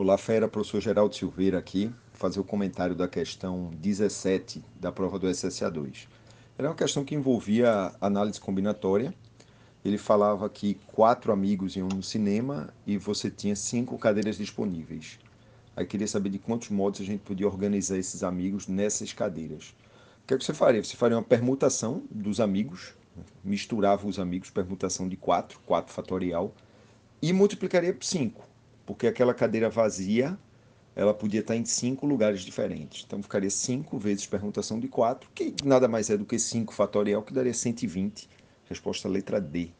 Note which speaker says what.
Speaker 1: Olá, Fera, professor Geraldo Silveira aqui, fazer o comentário da questão 17 da prova do SSA2. Era uma questão que envolvia análise combinatória. Ele falava que quatro amigos iam no cinema e você tinha cinco cadeiras disponíveis. Aí queria saber de quantos modos a gente podia organizar esses amigos nessas cadeiras. O que, é que você faria? Você faria uma permutação dos amigos, misturava os amigos, permutação de quatro, quatro fatorial, e multiplicaria por cinco porque aquela cadeira vazia ela podia estar em cinco lugares diferentes. Então ficaria cinco vezes permutação de quatro, que nada mais é do que 5 fatorial, que daria 120. Resposta letra D.